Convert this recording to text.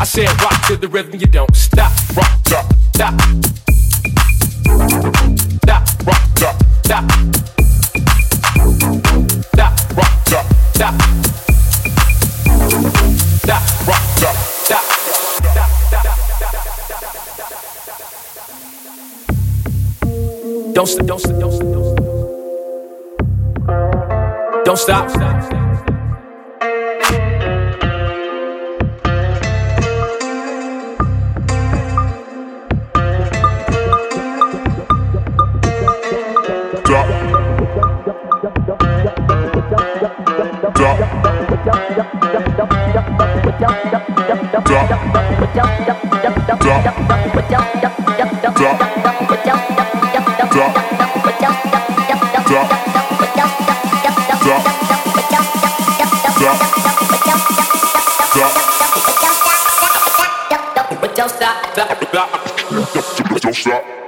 I said rock to the rhythm, you don't stop. Rock, stop, stop. Stop, rock, stop, stop. Stop, rock, stop, stop. Stop, rock, stop, stop. Don't stop, don't stop, don't stop, don't stop. Don't stop. Don't stop.